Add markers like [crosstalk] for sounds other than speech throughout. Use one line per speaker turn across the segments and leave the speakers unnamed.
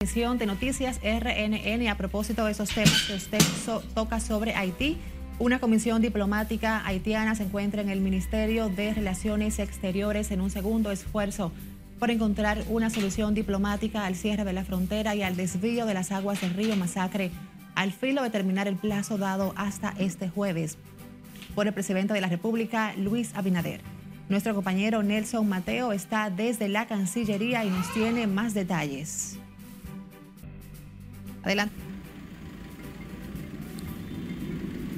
De Noticias RNN a propósito de esos temas que usted toca sobre Haití. Una comisión diplomática haitiana se encuentra en el Ministerio de Relaciones Exteriores en un segundo esfuerzo por encontrar una solución diplomática al cierre de la frontera y al desvío de las aguas del río Masacre, al filo de terminar el plazo dado hasta este jueves por el presidente de la República, Luis Abinader. Nuestro compañero Nelson Mateo está desde la Cancillería y nos tiene más detalles. Adelante.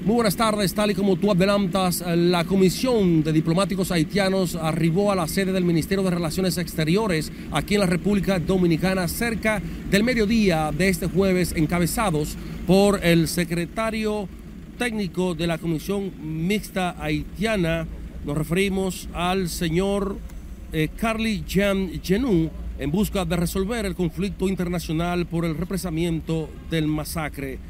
Muy buenas tardes, tal y como tú adelantas, la Comisión de Diplomáticos Haitianos arribó a la sede del Ministerio de Relaciones Exteriores aquí en la República Dominicana cerca del mediodía de este jueves, encabezados por el secretario técnico de la Comisión Mixta Haitiana. Nos referimos al señor eh, Carly Jean Genou en busca de resolver el conflicto internacional por el represamiento del masacre.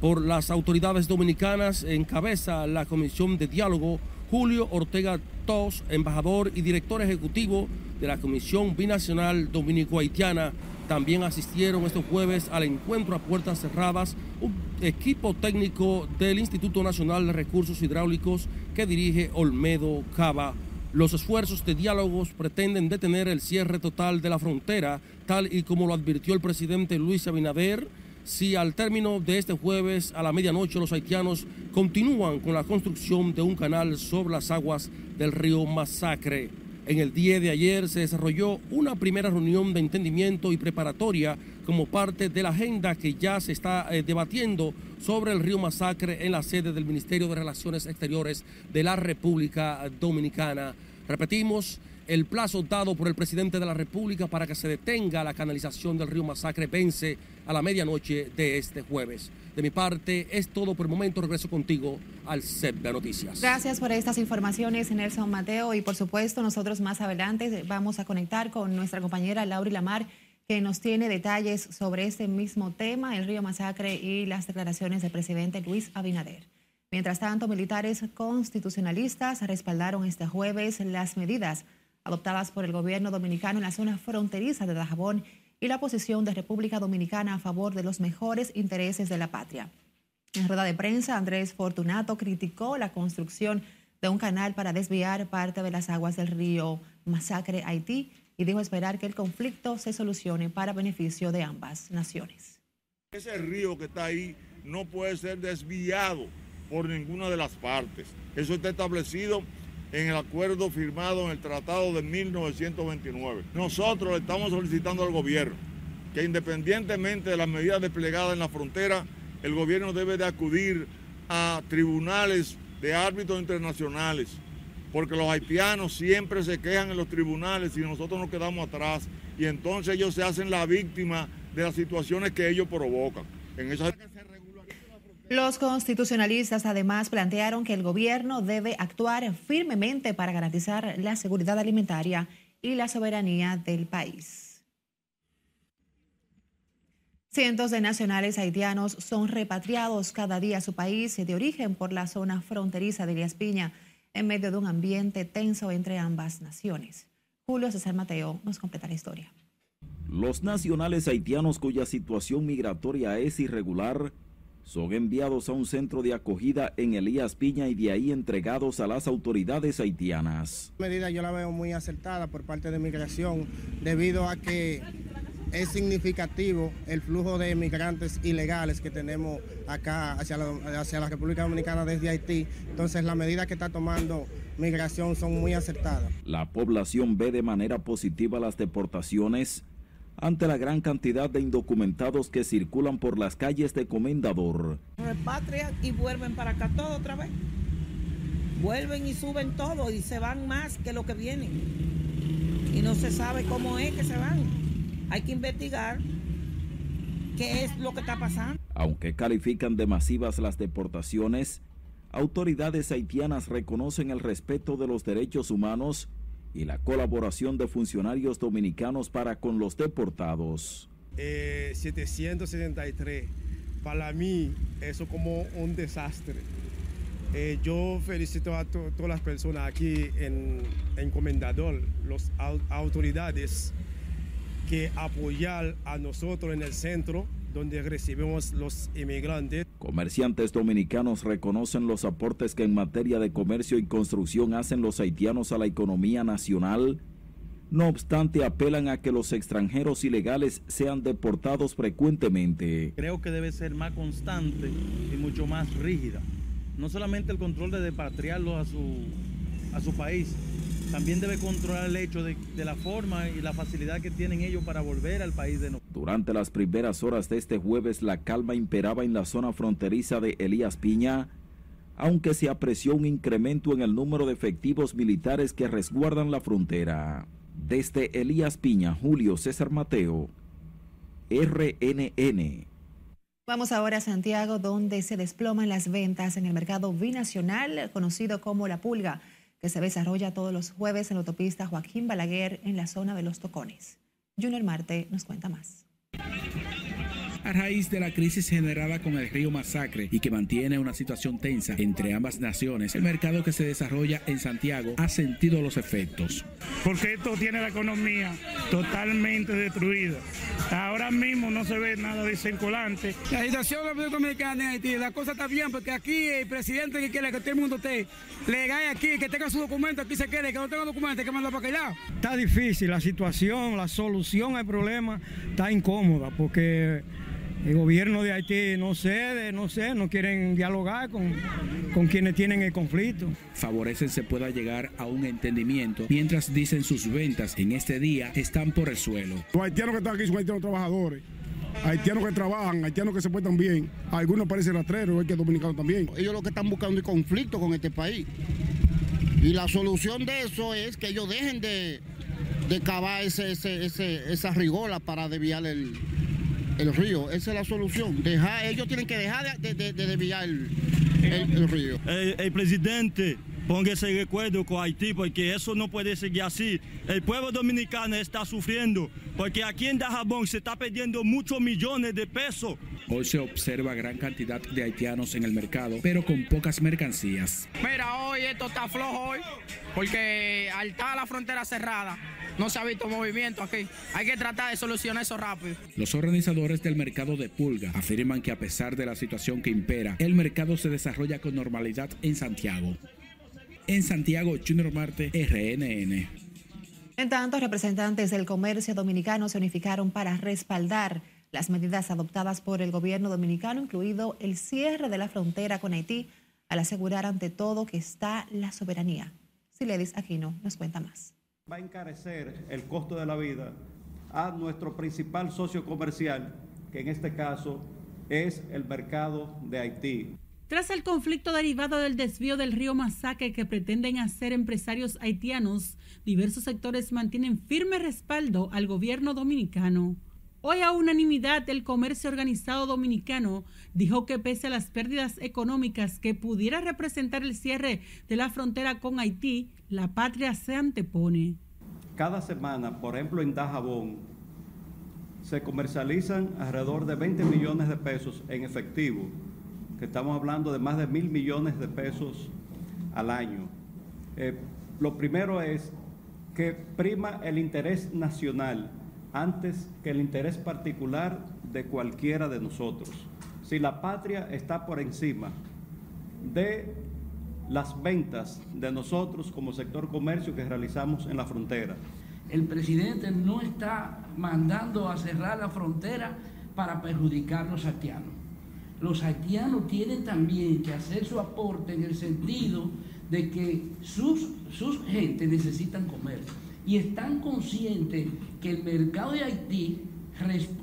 Por las autoridades dominicanas encabeza la Comisión de Diálogo Julio Ortega Tos, embajador y director ejecutivo de la Comisión Binacional Dominico-Haitiana. También asistieron este jueves al encuentro a puertas cerradas un equipo técnico del Instituto Nacional de Recursos Hidráulicos que dirige Olmedo Cava. Los esfuerzos de diálogos pretenden detener el cierre total de la frontera, tal y como lo advirtió el presidente Luis Abinader. Si al término de este jueves a la medianoche los haitianos continúan con la construcción de un canal sobre las aguas del río Masacre. En el día de ayer se desarrolló una primera reunión de entendimiento y preparatoria como parte de la agenda que ya se está eh, debatiendo sobre el río Masacre en la sede del Ministerio de Relaciones Exteriores de la República Dominicana. Repetimos, el plazo dado por el presidente de la República para que se detenga la canalización del río Masacre vence a la medianoche de este jueves. De mi parte, es todo por el momento. Regreso contigo al set de noticias.
Gracias por estas informaciones, Nelson Mateo. Y por supuesto, nosotros más adelante vamos a conectar con nuestra compañera Laura Lamar que nos tiene detalles sobre este mismo tema, el río Masacre y las declaraciones del presidente Luis Abinader. Mientras tanto, militares constitucionalistas respaldaron este jueves las medidas adoptadas por el gobierno dominicano en la zona fronteriza de Dajabón y la posición de República Dominicana a favor de los mejores intereses de la patria. En rueda de prensa, Andrés Fortunato criticó la construcción de un canal para desviar parte de las aguas del río Masacre Haití y dijo esperar que el conflicto se solucione para beneficio de ambas naciones.
Ese río que está ahí no puede ser desviado por ninguna de las partes. Eso está establecido en el acuerdo firmado en el Tratado de 1929. Nosotros le estamos solicitando al gobierno que independientemente de las medidas desplegadas en la frontera, el gobierno debe de acudir a tribunales de árbitros internacionales porque los haitianos siempre se quejan en los tribunales y nosotros nos quedamos atrás y entonces ellos se hacen la víctima de las situaciones que ellos provocan. En
Los constitucionalistas además plantearon que el gobierno debe actuar firmemente para garantizar la seguridad alimentaria y la soberanía del país. Cientos de nacionales haitianos son repatriados cada día a su país de origen por la zona fronteriza de Elías Piña en medio de un ambiente tenso entre ambas naciones. Julio César Mateo nos completa la historia.
Los nacionales haitianos cuya situación migratoria es irregular son enviados a un centro de acogida en Elías Piña y de ahí entregados a las autoridades haitianas.
La medida yo la veo muy acertada por parte de migración debido a que es significativo el flujo de migrantes ilegales que tenemos acá hacia la, hacia la República Dominicana desde Haití. Entonces las medidas que está tomando migración son muy acertadas.
La población ve de manera positiva las deportaciones ante la gran cantidad de indocumentados que circulan por las calles de Comendador.
Repatrian y vuelven para acá todo otra vez. Vuelven y suben todo y se van más que lo que vienen. Y no se sabe cómo es que se van. Hay que investigar qué es lo que está pasando.
Aunque califican de masivas las deportaciones, autoridades haitianas reconocen el respeto de los derechos humanos y la colaboración de funcionarios dominicanos para con los deportados.
773, eh, para mí eso como un desastre. Eh, yo felicito a todas las personas aquí en, en Comendador, las autoridades que apoyar a nosotros en el centro donde recibimos los inmigrantes.
Comerciantes dominicanos reconocen los aportes que en materia de comercio y construcción hacen los haitianos a la economía nacional. No obstante, apelan a que los extranjeros ilegales sean deportados frecuentemente.
Creo que debe ser más constante y mucho más rígida. No solamente el control de repatriarlos a su, a su país, también debe controlar el hecho de, de, la forma y la facilidad que tienen ellos para volver al país de nuevo.
Durante las primeras horas de este jueves, la calma imperaba en la zona fronteriza de Elías Piña, aunque se apreció un incremento en el número de efectivos militares que resguardan la frontera. Desde Elías Piña, Julio César Mateo, RNN.
Vamos ahora a Santiago, donde se desploman las ventas en el mercado binacional, conocido como La Pulga que se desarrolla todos los jueves en la autopista Joaquín Balaguer en la zona de Los Tocones. Junior Marte nos cuenta más
a raíz de la crisis generada con el río Masacre y que mantiene una situación tensa entre ambas naciones, el mercado que se desarrolla en Santiago ha sentido los efectos.
Porque esto tiene la economía totalmente destruida. Ahora mismo no se ve nada de circulante.
La situación de la República Dominicana en Haití, la cosa está bien porque aquí el presidente que quiere que todo el mundo esté legal aquí, que tenga su documento, aquí se quede, que no tenga documento, que manda para aquel
Está difícil la situación, la solución al problema está incómoda porque el gobierno de Haití no cede, no sé, no quieren dialogar con, con quienes tienen el conflicto.
Favorecen se pueda llegar a un entendimiento, mientras dicen sus ventas en este día están por el suelo.
Los haitianos que están aquí son haitianos trabajadores. Haitianos que trabajan, haitianos que se portan bien. Algunos parecen rastreros, hay que dominicanos también.
Ellos lo que están buscando es conflicto con este país. Y la solución de eso es que ellos dejen de, de cavar ese, ese, ese, esa rigola para desviar el, el río. Esa es la solución. Dejar, ellos tienen que dejar de, de, de desviar el, el, río.
El, presidente ponga ese recuerdo con Haití, porque eso no puede seguir así. El pueblo dominicano está sufriendo, porque aquí en Dajabón se está perdiendo muchos millones de pesos.
Hoy se observa gran cantidad de haitianos en el mercado, pero con pocas mercancías.
Mira, hoy esto está flojo hoy, porque al estar la frontera cerrada, no se ha visto movimiento aquí. Hay que tratar de solucionar eso rápido.
Los organizadores del mercado de Pulga afirman que a pesar de la situación que impera, el mercado se desarrolla con normalidad en Santiago. En Santiago, Junior Marte, RNN.
En tanto, representantes del comercio dominicano se unificaron para respaldar las medidas adoptadas por el gobierno dominicano, incluido el cierre de la frontera con Haití, al asegurar ante todo que está la soberanía. Siledis Aquino nos cuenta más
va a encarecer el costo de la vida a nuestro principal socio comercial, que en este caso es el mercado de Haití.
Tras el conflicto derivado del desvío del río Masacre que pretenden hacer empresarios haitianos, diversos sectores mantienen firme respaldo al gobierno dominicano. Hoy a unanimidad el comercio organizado dominicano dijo que pese a las pérdidas económicas que pudiera representar el cierre de la frontera con Haití, la patria se antepone.
Cada semana, por ejemplo en Dajabón, se comercializan alrededor de 20 millones de pesos en efectivo, que estamos hablando de más de mil millones de pesos al año. Eh, lo primero es que prima el interés nacional antes que el interés particular de cualquiera de nosotros. Si la patria está por encima de las ventas de nosotros como sector comercio que realizamos en la frontera.
El presidente no está mandando a cerrar la frontera para perjudicar a los haitianos. Los haitianos tienen también que hacer su aporte en el sentido de que sus, sus gentes necesitan comer y están conscientes que el mercado de Haití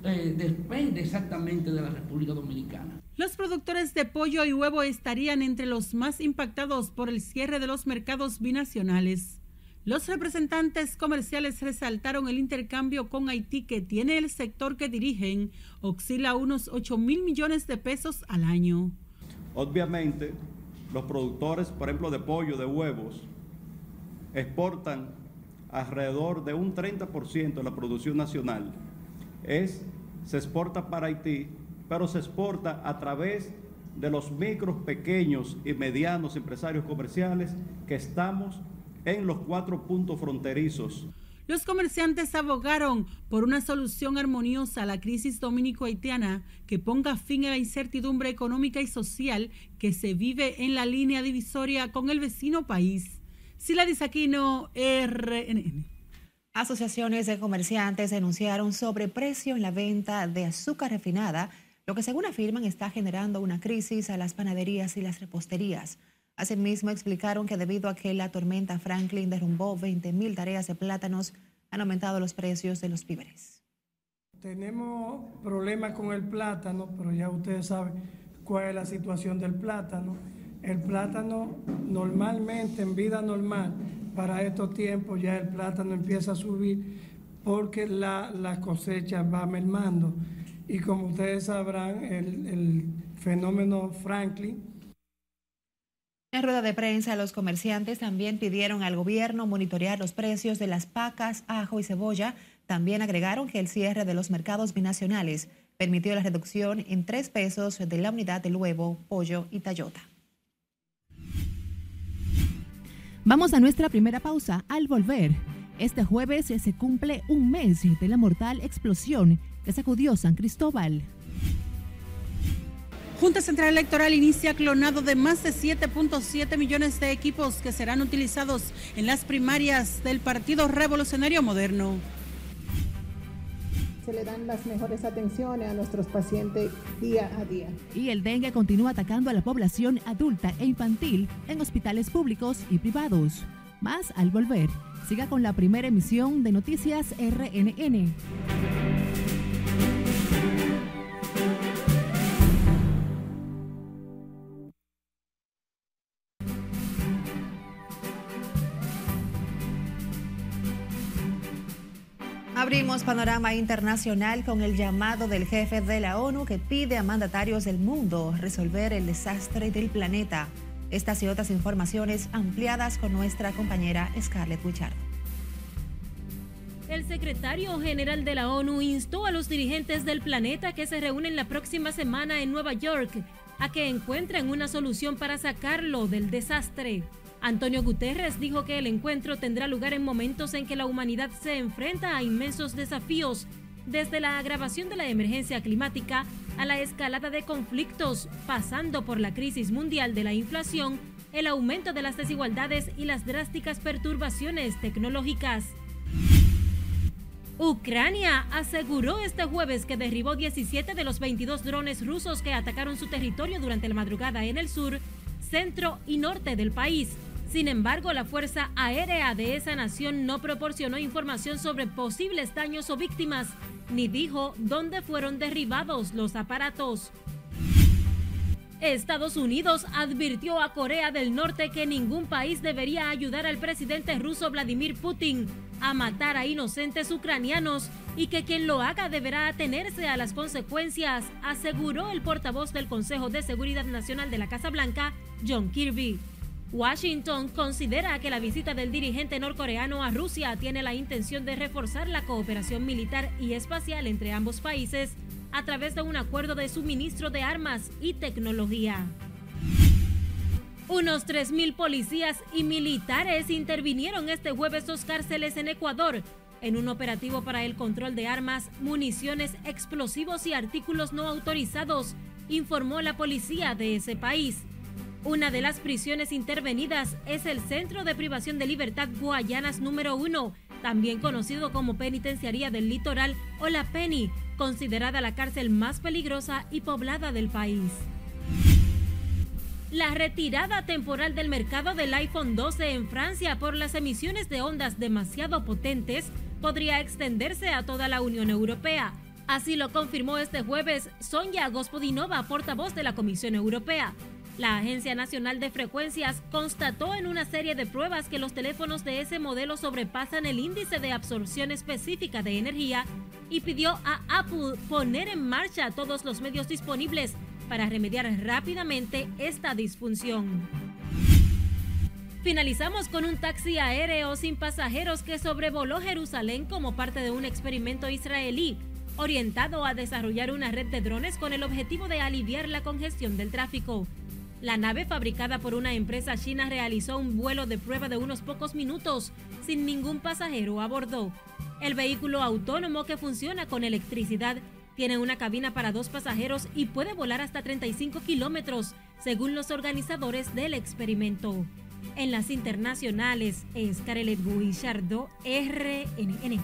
eh, depende exactamente de la República Dominicana.
Los productores de pollo y huevo estarían entre los más impactados por el cierre de los mercados binacionales. Los representantes comerciales resaltaron el intercambio con Haití que tiene el sector que dirigen, oscila a unos 8 mil millones de pesos al año.
Obviamente, los productores, por ejemplo, de pollo, de huevos, exportan alrededor de un 30% de la producción nacional. Es, se exporta para Haití, pero se exporta a través de los micros, pequeños y medianos empresarios comerciales que estamos en los cuatro puntos fronterizos.
los comerciantes abogaron por una solución armoniosa a la crisis dominico-haitiana que ponga fin a la incertidumbre económica y social que se vive en la línea divisoria con el vecino país. Sila Disaquino, RNN.
Asociaciones de comerciantes denunciaron sobreprecio en la venta de azúcar refinada, lo que según afirman está generando una crisis a las panaderías y las reposterías. Asimismo, explicaron que debido a que la tormenta Franklin derrumbó 20.000 tareas de plátanos, han aumentado los precios de los víveres.
Tenemos problemas con el plátano, pero ya ustedes saben cuál es la situación del plátano. El plátano normalmente, en vida normal, para estos tiempos ya el plátano empieza a subir porque la, la cosecha va mermando. Y como ustedes sabrán, el, fenómeno Franklin
en rueda de prensa, los comerciantes también pidieron al gobierno monitorear los precios de las pacas, ajo y cebolla. También agregaron que el cierre de los mercados binacionales permitió la reducción en tres pesos de la unidad del huevo, pollo y tallota.
Vamos a nuestra primera pausa. Al volver, este jueves se cumple un mes de la mortal explosión que sacudió San Cristóbal.
Junta Central Electoral inicia clonado de más de 7.7 millones de equipos que serán utilizados en las primarias del Partido Revolucionario Moderno.
Se le dan las mejores atenciones a nuestros pacientes día a día.
Y el dengue continúa atacando a la población adulta e infantil en hospitales públicos y privados. Más al volver. Siga con la primera emisión de Noticias RNN.
Abrimos panorama internacional con el llamado del jefe de la ONU que pide a mandatarios del mundo resolver el desastre del planeta. Estas y otras informaciones ampliadas con nuestra compañera Scarlett Wichard.
El secretario general de la ONU instó a los dirigentes del planeta que se reúnen la próxima semana en Nueva York a que encuentren una solución para sacarlo del desastre. Antonio Guterres dijo que el encuentro tendrá lugar en momentos en que la humanidad se enfrenta a inmensos desafíos, desde la agravación de la emergencia climática a la escalada de conflictos, pasando por la crisis mundial de la inflación, el aumento de las desigualdades y las drásticas perturbaciones tecnológicas. Ucrania aseguró este jueves que derribó 17 de los 22 drones rusos que atacaron su territorio durante la madrugada en el sur, centro y norte del país, sin embargo, la Fuerza Aérea de esa nación no proporcionó información sobre posibles daños o víctimas, ni dijo dónde fueron derribados los aparatos. Estados Unidos advirtió a Corea del Norte que ningún país debería ayudar al presidente ruso Vladimir Putin a matar a inocentes ucranianos y que quien lo haga deberá atenerse a las consecuencias, aseguró el portavoz del Consejo de Seguridad Nacional de la Casa Blanca, John Kirby. Washington considera que la visita del dirigente norcoreano a Rusia tiene la intención de reforzar la cooperación militar y espacial entre ambos países a través de un acuerdo de suministro de armas y tecnología. Unos 3.000 policías y militares intervinieron este jueves dos cárceles en Ecuador en un operativo para el control de armas, municiones, explosivos y artículos no autorizados, informó la policía de ese país. Una de las prisiones intervenidas es el Centro de Privación de Libertad Guayanas número 1, también conocido como Penitenciaría del Litoral o la PENI, considerada la cárcel más peligrosa y poblada del país. La retirada temporal del mercado del iPhone 12 en Francia por las emisiones de ondas demasiado potentes podría extenderse a toda la Unión Europea. Así lo confirmó este jueves Sonja Gospodinova, portavoz de la Comisión Europea. La Agencia Nacional de Frecuencias constató en una serie de pruebas que los teléfonos de ese modelo sobrepasan el índice de absorción específica de energía y pidió a Apple poner en marcha todos los medios disponibles para remediar rápidamente esta disfunción. Finalizamos con un taxi aéreo sin pasajeros que sobrevoló Jerusalén como parte de un experimento israelí orientado a desarrollar una red de drones con el objetivo de aliviar la congestión del tráfico. La nave fabricada por una empresa china realizó un vuelo de prueba de unos pocos minutos sin ningún pasajero a bordo. El vehículo autónomo que funciona con electricidad tiene una cabina para dos pasajeros y puede volar hasta 35 kilómetros, según los organizadores del experimento. En las internacionales es Carelet Guillardo, RNN.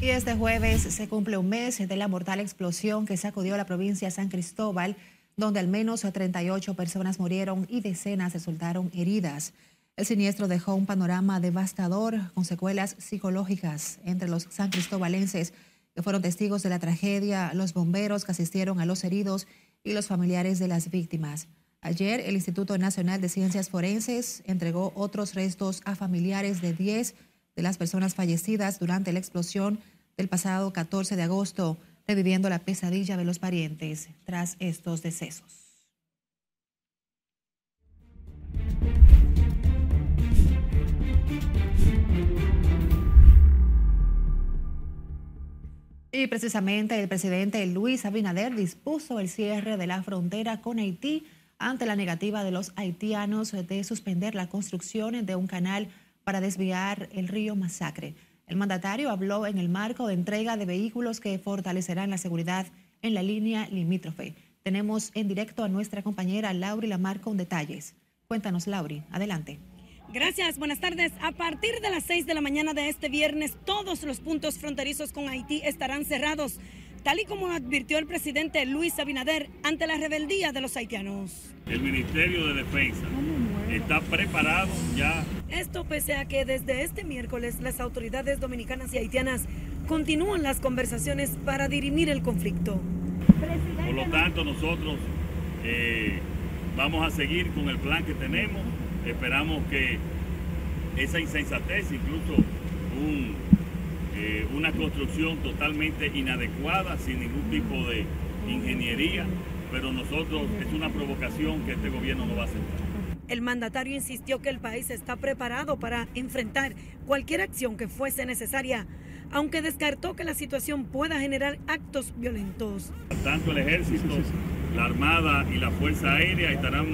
Y este jueves se cumple un mes de la mortal explosión que sacudió la provincia de San Cristóbal, donde al menos 38 personas murieron y decenas resultaron heridas. El siniestro dejó un panorama devastador con secuelas psicológicas entre los san cristobalenses que fueron testigos de la tragedia, los bomberos que asistieron a los heridos y los familiares de las víctimas. Ayer el Instituto Nacional de Ciencias Forenses entregó otros restos a familiares de 10 de las personas fallecidas durante la explosión del pasado 14 de agosto, reviviendo la pesadilla de los parientes tras estos decesos. Y precisamente el presidente Luis Abinader dispuso el cierre de la frontera con Haití ante la negativa de los haitianos de suspender la construcción de un canal para desviar el río Masacre. El mandatario habló en el marco de entrega de vehículos que fortalecerán la seguridad en la línea limítrofe. Tenemos en directo a nuestra compañera Lauri Lamar con detalles. Cuéntanos, Lauri. Adelante.
Gracias, buenas tardes. A partir de las 6 de la mañana de este viernes, todos los puntos fronterizos con Haití estarán cerrados, tal y como advirtió el presidente Luis Abinader ante la rebeldía de los haitianos.
El Ministerio de Defensa está preparado ya.
Esto pese a que desde este miércoles las autoridades dominicanas y haitianas continúan las conversaciones para dirimir el conflicto.
Por lo tanto, nosotros eh, vamos a seguir con el plan que tenemos Esperamos que esa insensatez, incluso eh, una construcción totalmente inadecuada, sin ningún tipo de ingeniería, pero nosotros es una provocación que este gobierno no va a aceptar.
El mandatario insistió que el país está preparado para enfrentar cualquier acción que fuese necesaria, aunque descartó que la situación pueda generar actos violentos.
Tanto el ejército, la Armada y la Fuerza Aérea estarán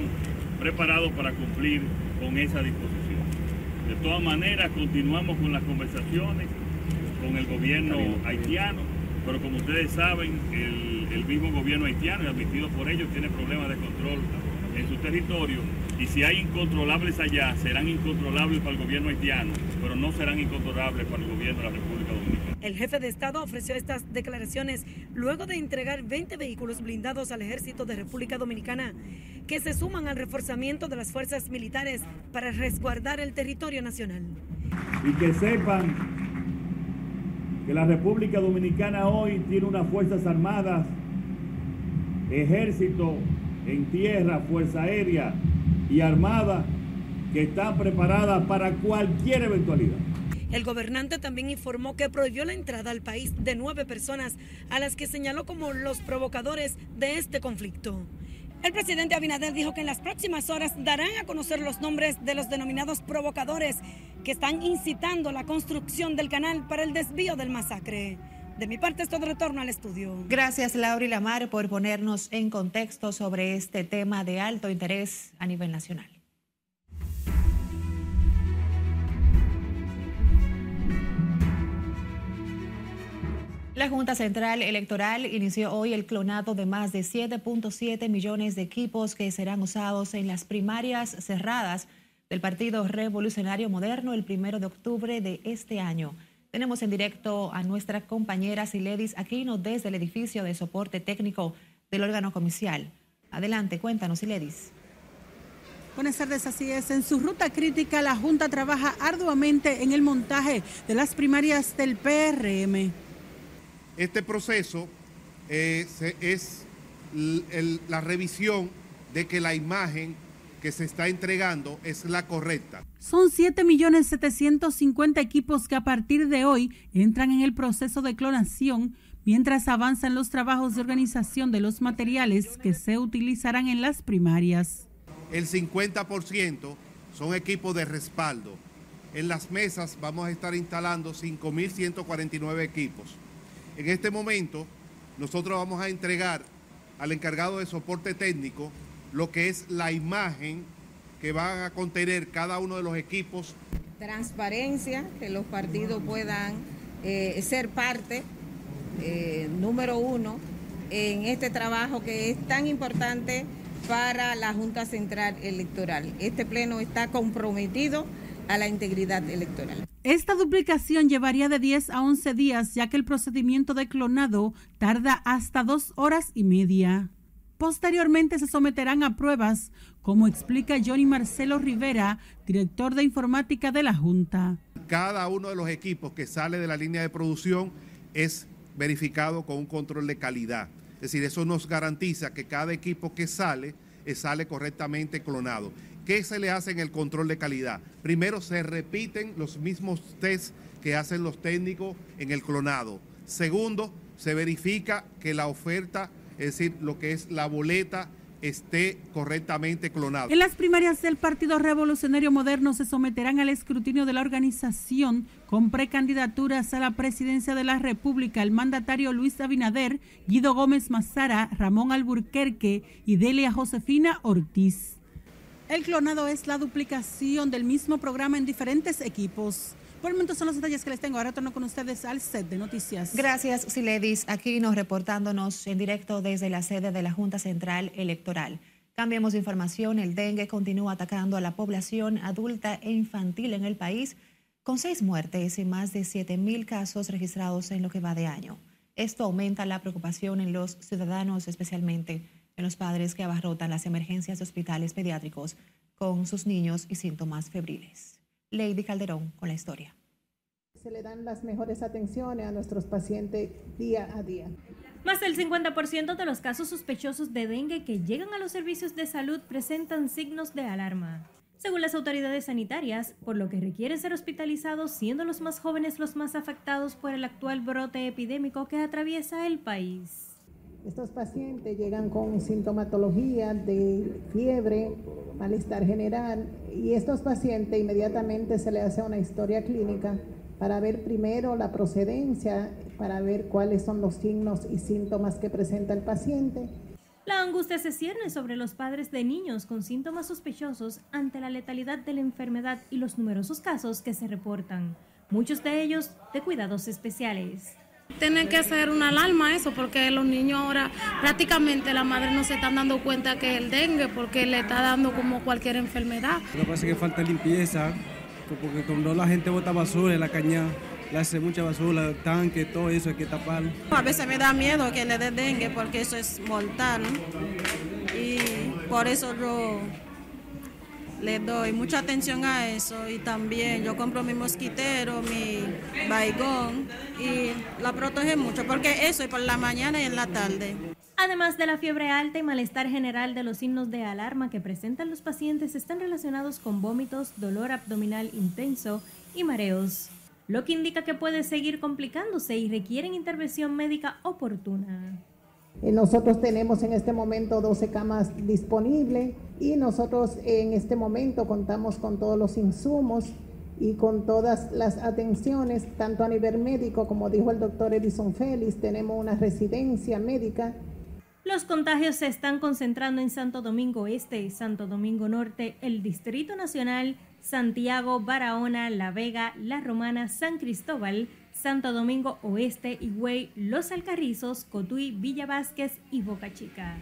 preparados para cumplir con esa disposición. De todas maneras, continuamos con las conversaciones con el gobierno haitiano, pero como ustedes saben, el, el mismo gobierno haitiano, y admitido por ellos, tiene problemas de control en su territorio y si hay incontrolables allá, serán incontrolables para el gobierno haitiano, pero no serán incontrolables para el gobierno de la República Dominicana.
El jefe de Estado ofreció estas declaraciones luego de entregar 20 vehículos blindados al ejército de República Dominicana que se suman al reforzamiento de las fuerzas militares para resguardar el territorio nacional.
Y que sepan que la República Dominicana hoy tiene unas fuerzas armadas, ejército en tierra, fuerza aérea y armada que están preparadas para cualquier eventualidad.
El gobernante también informó que prohibió la entrada al país de nueve personas a las que señaló como los provocadores de este conflicto. El presidente Abinader dijo que en las próximas horas darán a conocer los nombres de los denominados provocadores que están incitando la construcción del canal para el desvío del masacre. De mi parte es todo retorno al estudio.
Gracias Laura y Lamar por ponernos en contexto sobre este tema de alto interés a nivel nacional. La Junta Central Electoral inició hoy el clonado de más de 7.7 millones de equipos que serán usados en las primarias cerradas del Partido Revolucionario Moderno el primero de octubre de este año. Tenemos en directo a nuestra compañera Siledis Aquino desde el edificio de soporte técnico del órgano comicial. Adelante, cuéntanos, Siledis.
Buenas tardes, así es. En su ruta crítica, la Junta trabaja arduamente en el montaje de las primarias del PRM.
Este proceso eh, es la revisión de que la imagen que se está entregando es la correcta.
Son 7.750.000 equipos que a partir de hoy entran en el proceso de clonación mientras avanzan los trabajos de organización de los materiales que se utilizarán en las primarias.
El 50% son equipos de respaldo. En las mesas vamos a estar instalando 5.149 equipos. En este momento, nosotros vamos a entregar al encargado de soporte técnico lo que es la imagen que van a contener cada uno de los equipos.
Transparencia, que los partidos puedan eh, ser parte, eh, número uno, en este trabajo que es tan importante para la Junta Central Electoral. Este pleno está comprometido a la integridad electoral.
Esta duplicación llevaría de 10 a 11 días, ya que el procedimiento de clonado tarda hasta dos horas y media. Posteriormente se someterán a pruebas, como explica Johnny Marcelo Rivera, director de informática de la Junta.
Cada uno de los equipos que sale de la línea de producción es verificado con un control de calidad. Es decir, eso nos garantiza que cada equipo que sale eh, sale correctamente clonado. ¿Qué se le hace en el control de calidad? Primero, se repiten los mismos tests que hacen los técnicos en el clonado. Segundo, se verifica que la oferta, es decir, lo que es la boleta, esté correctamente clonada.
En las primarias del Partido Revolucionario Moderno se someterán al escrutinio de la organización con precandidaturas a la presidencia de la República el mandatario Luis Abinader, Guido Gómez Mazara, Ramón Alburquerque y Delia Josefina Ortiz. El clonado es la duplicación del mismo programa en diferentes equipos. Por el momento son los detalles que les tengo. Ahora retorno con ustedes al set de noticias.
Gracias, Siledis. Aquí nos reportándonos en directo desde la sede de la Junta Central Electoral. Cambiemos de información. El dengue continúa atacando a la población adulta e infantil en el país, con seis muertes y más de 7 mil casos registrados en lo que va de año. Esto aumenta la preocupación en los ciudadanos, especialmente en los padres que abarrotan las emergencias de hospitales pediátricos con sus niños y síntomas febriles. Lady Calderón con la historia.
Se le dan las mejores atenciones a nuestros pacientes día a día.
Más del 50% de los casos sospechosos de dengue que llegan a los servicios de salud presentan signos de alarma. Según las autoridades sanitarias, por lo que requieren ser hospitalizados, siendo los más jóvenes los más afectados por el actual brote epidémico que atraviesa el país.
Estos pacientes llegan con sintomatología de fiebre, malestar general y estos pacientes inmediatamente se les hace una historia clínica para ver primero la procedencia, para ver cuáles son los signos y síntomas que presenta el paciente.
La angustia se cierne sobre los padres de niños con síntomas sospechosos ante la letalidad de la enfermedad y los numerosos casos que se reportan, muchos de ellos de cuidados especiales.
Tiene que ser una alarma eso, porque los niños ahora prácticamente la madre no se están dando cuenta que es el dengue, porque le está dando como cualquier enfermedad.
Lo que pasa es que falta limpieza, porque cuando la gente bota basura en la caña, le hace mucha basura, tanque, todo eso hay que taparlo.
A veces me da miedo que le dé dengue, porque eso es mortal. Y por eso yo le doy mucha atención a eso y también yo compro mi mosquitero, mi baigón y la protege mucho porque eso es por la mañana y en la tarde.
Además de la fiebre alta y malestar general de los signos de alarma que presentan los pacientes están relacionados con vómitos, dolor abdominal intenso y mareos, lo que indica que puede seguir complicándose y requieren intervención médica oportuna.
Eh, nosotros tenemos en este momento 12 camas disponibles y nosotros en este momento contamos con todos los insumos y con todas las atenciones, tanto a nivel médico, como dijo el doctor Edison Félix, tenemos una residencia médica.
Los contagios se están concentrando en Santo Domingo Este, Santo Domingo Norte, el Distrito Nacional, Santiago, Barahona, La Vega, La Romana, San Cristóbal, Santo Domingo Oeste, Higüey, Los Alcarrizos, Cotuí, Villa Vázquez y Boca Chica.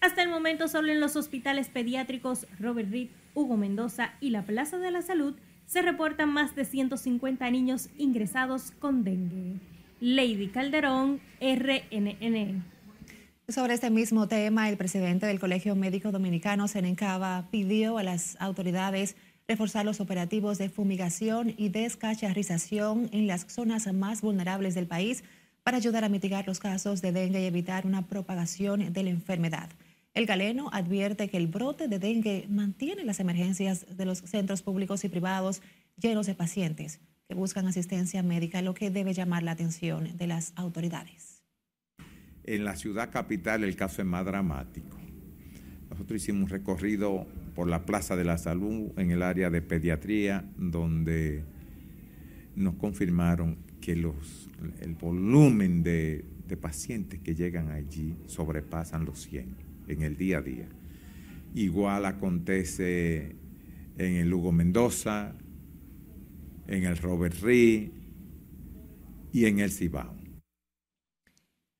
Hasta el momento solo en los hospitales pediátricos Robert Reed, Hugo Mendoza y la Plaza de la Salud se reportan más de 150 niños ingresados con dengue. Lady Calderón, RNN.
Sobre este mismo tema, el presidente del Colegio Médico Dominicano, Senencaba, pidió a las autoridades reforzar los operativos de fumigación y descacharrización en las zonas más vulnerables del país para ayudar a mitigar los casos de dengue y evitar una propagación de la enfermedad. El galeno advierte que el brote de dengue mantiene las emergencias de los centros públicos y privados llenos de pacientes que buscan asistencia médica, lo que debe llamar la atención de las autoridades.
En la ciudad capital el caso es más dramático. Nosotros hicimos un recorrido por la Plaza de la Salud en el área de pediatría, donde nos confirmaron que el volumen de, pacientes que llegan allí sobrepasan los 100 en el día a día. igual acontece en el Hugo Mendoza, en el Robert Reed y en el Cibao.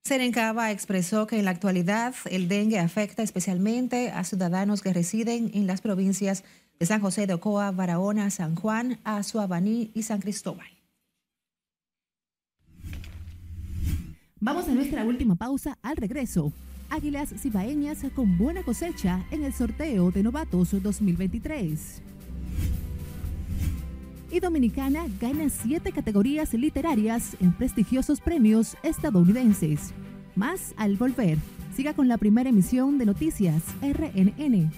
Serencaba expresó que en la actualidad el dengue afecta especialmente a ciudadanos que residen en las provincias de San José de Ocoa, Barahona, San Juan, Azuabaní y San Cristóbal.
Vamos a nuestra última pausa al regreso. Águilas Cibaeñas con buena cosecha en el sorteo de novatos 2023. Y Dominicana gana siete categorías literarias en prestigiosos premios estadounidenses. Más al volver. Siga con la primera emisión de Noticias RNN.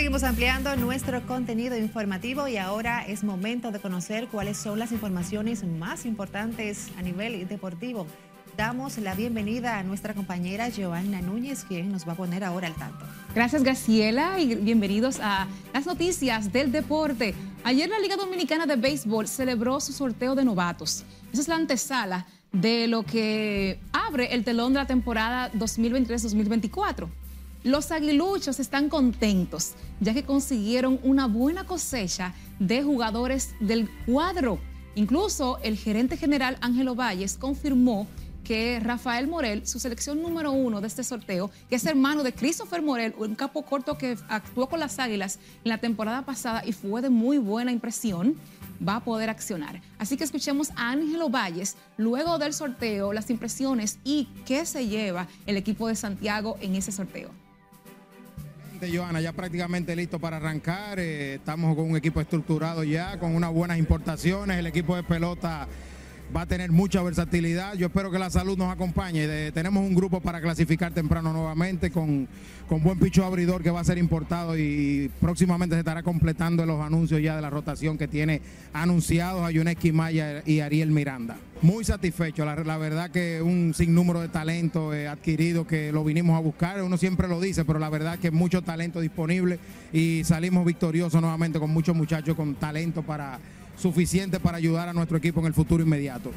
Seguimos ampliando nuestro contenido informativo y ahora es momento de conocer cuáles son las informaciones más importantes a nivel deportivo. Damos la bienvenida a nuestra compañera Giovanna Núñez, quien nos va a poner ahora al tanto.
Gracias, Graciela, y bienvenidos a las noticias del deporte. Ayer la Liga Dominicana de Béisbol celebró su sorteo de novatos. Esa es la antesala de lo que abre el telón de la temporada 2023-2024. Los aguiluchos están contentos ya que consiguieron una buena cosecha de jugadores del cuadro. Incluso el gerente general Ángelo Valles confirmó que Rafael Morel, su selección número uno de este sorteo, que es hermano de Christopher Morel, un capo corto que actuó con las Águilas en la temporada pasada y fue de muy buena impresión, va a poder accionar. Así que escuchemos a Ángelo Valles luego del sorteo, las impresiones y qué se lleva el equipo de Santiago en ese sorteo.
Joana, ya prácticamente listo para arrancar. Eh, estamos con un equipo estructurado ya, con unas buenas importaciones. El equipo de pelota va a tener mucha versatilidad. Yo espero que la salud nos acompañe. tenemos un grupo para clasificar temprano nuevamente con, con buen picho abridor que va a ser importado y, próximamente se estará completando los anuncios ya de la rotación que tiene anunciados a Yuneski Maya y Ariel Miranda. Muy satisfecho, la, verdad que un sinnúmero de talento eh, adquirido que lo vinimos a buscar, uno siempre lo dice, pero la verdad que mucho talento disponible y salimos victoriosos nuevamente con muchos muchachos con talento para suficiente para ayudar a nuestro equipo en el futuro inmediato.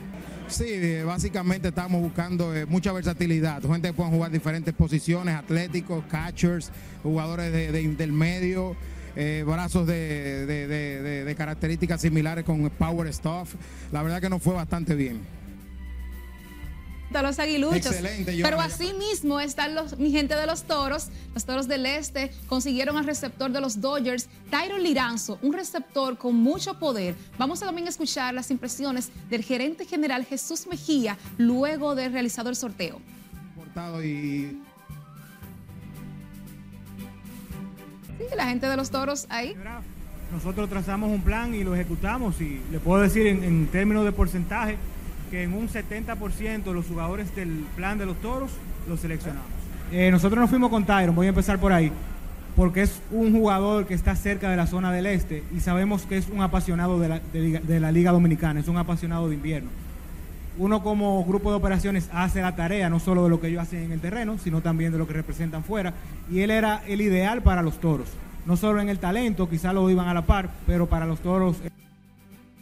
Sí, eh, básicamente estamos buscando eh, mucha versatilidad, gente que pueda jugar diferentes posiciones, atléticos, catchers, jugadores del medio, eh, brazos de, de características similares con power stuff. La verdad que nos fue bastante bien
los aguiluchos. Excelente, Pero así mismo están los, mi gente de los toros. Los toros del este consiguieron al receptor de los Dodgers, Tyron Liranzo, un receptor con mucho poder. Vamos a también escuchar las impresiones del gerente general Jesús Mejía luego de realizado el sorteo.
Y...
Sí, la gente de los toros ahí.
Nosotros trazamos un plan y lo ejecutamos y le puedo decir en términos de porcentaje que en un 70% de los jugadores del plan de los toros los seleccionamos. Eh, nosotros nos fuimos con Tyron, voy a empezar por ahí, porque es un jugador que está cerca de la zona del este y sabemos que es un apasionado de la, de la Liga Dominicana, es un apasionado de invierno. Uno como grupo de operaciones hace la tarea no solo de lo que ellos hacen en el terreno, sino también de lo que representan fuera. Y él era el ideal para los toros. No solo en el talento, quizá lo iban a la par, pero para los toros...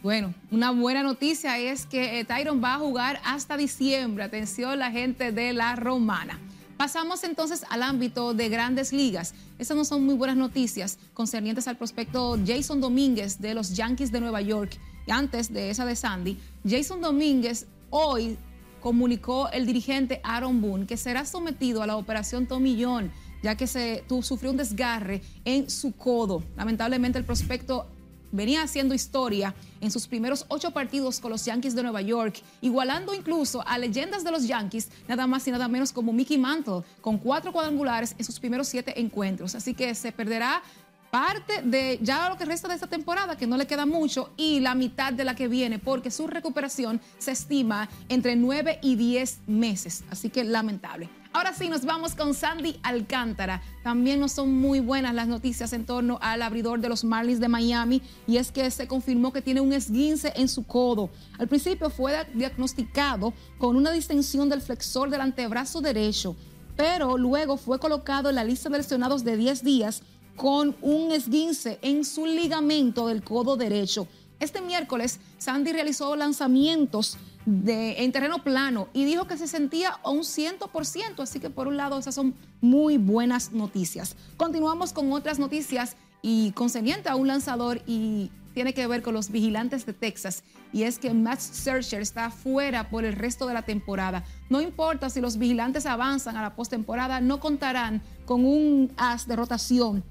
Bueno, una buena noticia es que eh, Tyron va a jugar hasta diciembre. Atención la gente de la Romana. Pasamos entonces al ámbito de grandes ligas. Esas no son muy buenas noticias concernientes al prospecto Jason Domínguez de los Yankees de Nueva York. Y antes de esa de Sandy, Jason Domínguez hoy comunicó el dirigente Aaron Boone que será sometido a la operación Tomillón, ya que se, sufrió un desgarre en su codo. Lamentablemente el prospecto venía haciendo historia en sus primeros ocho partidos con los Yankees de Nueva York, igualando incluso a leyendas de los Yankees, nada más y nada menos como Mickey Mantle, con cuatro cuadrangulares en sus primeros siete encuentros. Así que se perderá parte de ya lo que resta de esta temporada, que no le queda mucho, y la mitad de la que viene, porque su recuperación se estima entre nueve y diez meses. Así que lamentable. Ahora sí, nos vamos con Sandy Alcántara. También no son muy buenas las noticias en torno al abridor de los Marlins de Miami y es que se confirmó que tiene un esguince en su codo. Al principio fue diagnosticado con una distensión del flexor del antebrazo derecho, pero luego fue colocado en la lista de lesionados de 10 días con un esguince en su ligamento del codo derecho. Este miércoles, Sandy realizó lanzamientos en terreno plano y dijo que se sentía a un 100%, así que por un lado esas son muy buenas noticias. Continuamos con otras noticias y concerniente a un lanzador y tiene que ver con los vigilantes de Texas y es que Matt Searcher está fuera por el resto de la temporada. No importa si los vigilantes avanzan a la postemporada, no contarán con un as de rotación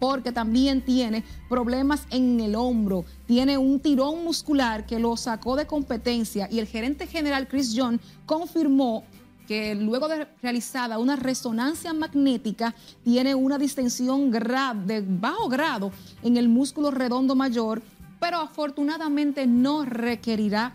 porque también tiene problemas en el hombro, tiene un tirón muscular que lo sacó de competencia y el gerente general Chris John confirmó que luego de realizada una resonancia magnética tiene una distensión de bajo grado en el músculo redondo mayor, pero afortunadamente no requerirá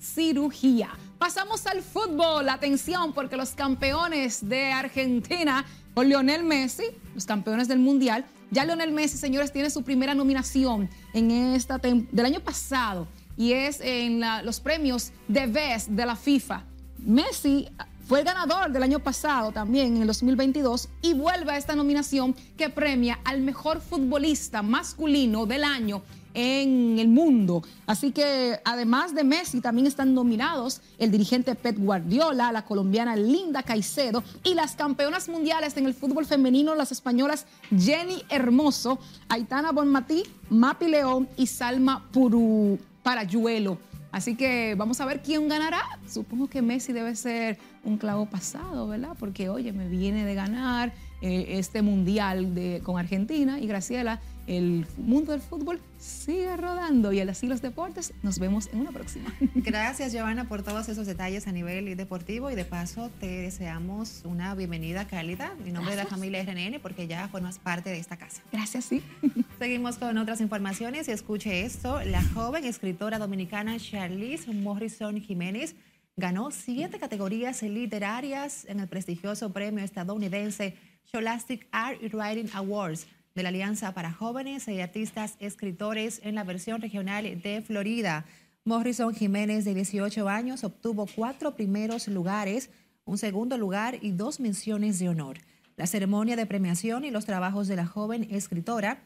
cirugía. Pasamos al fútbol, atención, porque los campeones de Argentina con Lionel Messi, los campeones del Mundial, ya Lionel Messi, señores, tiene su primera nominación en esta del año pasado y es en los premios de Best de la FIFA. Messi fue el ganador del año pasado también en el 2022 y vuelve a esta nominación que premia al mejor futbolista masculino del año en el mundo. Así que además de Messi también están nominados el dirigente Pep Guardiola, la colombiana Linda Caicedo y las campeonas mundiales en el fútbol femenino, las españolas Jenny Hermoso, Aitana Bonmatí, Mapi León y Salma Puru Parayuelo. Así que vamos a ver quién ganará. Supongo que Messi debe ser un clavo pasado, ¿verdad? Porque, oye, me viene de ganar eh, este mundial de, con Argentina y Graciela el mundo del fútbol sigue rodando y así los deportes. Nos vemos en una próxima. [laughs]
Gracias, Giovanna, por todos esos detalles a nivel deportivo y de paso te deseamos una bienvenida cálida en nombre de la familia RNN porque ya formas parte de esta casa.
Gracias, sí. [laughs]
Seguimos con otras informaciones y escuche esto. La joven escritora dominicana Charlize Morrison Jiménez ganó siete categorías literarias en el prestigioso premio estadounidense Scholastic Art Writing Awards de la Alianza para Jóvenes y Artistas Escritores en la versión regional de Florida. Morrison Jiménez, de 18 años, obtuvo cuatro primeros lugares, un segundo lugar y dos menciones de honor. La ceremonia de premiación y los trabajos de la joven escritora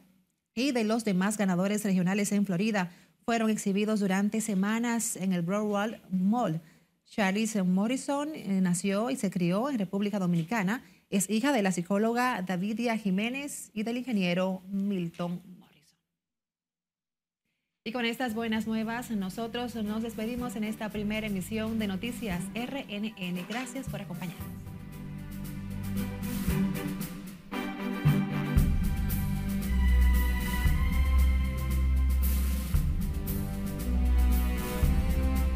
y de los demás ganadores regionales en Florida fueron exhibidos durante semanas en el Broadway Mall. Charlize Morrison eh, nació y se crió en República Dominicana es hija de la psicóloga Davidia Jiménez y del ingeniero Milton Morrison. Y con estas buenas nuevas, nosotros nos despedimos en esta primera emisión de Noticias RNN. Gracias por acompañarnos.